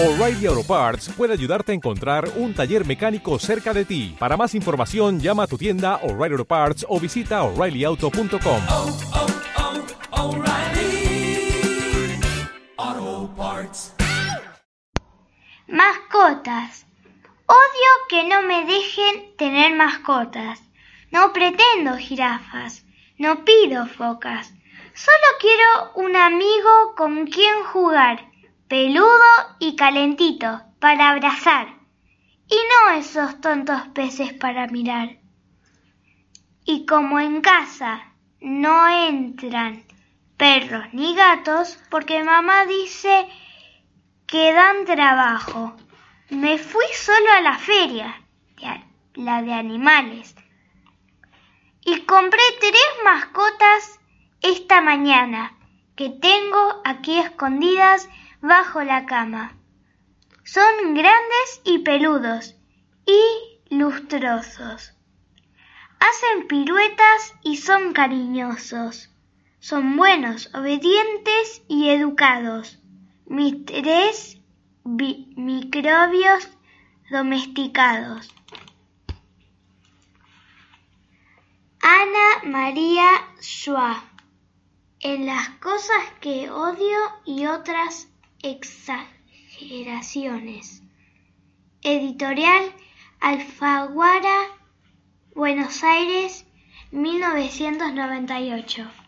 O'Reilly Auto Parts puede ayudarte a encontrar un taller mecánico cerca de ti. Para más información, llama a tu tienda O'Reilly Auto Parts o visita oreillyauto.com. oh, oh, Parts. Mascotas. Odio que no me dejen tener mascotas. No pretendo jirafas. No pido focas. Solo quiero un amigo con quien jugar, peludo y calentito, para abrazar. Y no esos tontos peces para mirar. Y como en casa no entran perros ni gatos, porque mamá dice que dan trabajo. Me fui solo a la feria, la de animales, y compré tres mascotas esta mañana que tengo aquí escondidas bajo la cama. Son grandes y peludos y lustrosos. Hacen piruetas y son cariñosos. Son buenos, obedientes y educados. Mis tres microbios domesticados. Ana María Schwab. En las cosas que odio y otras exageraciones. Editorial Alfaguara, Buenos Aires, 1998.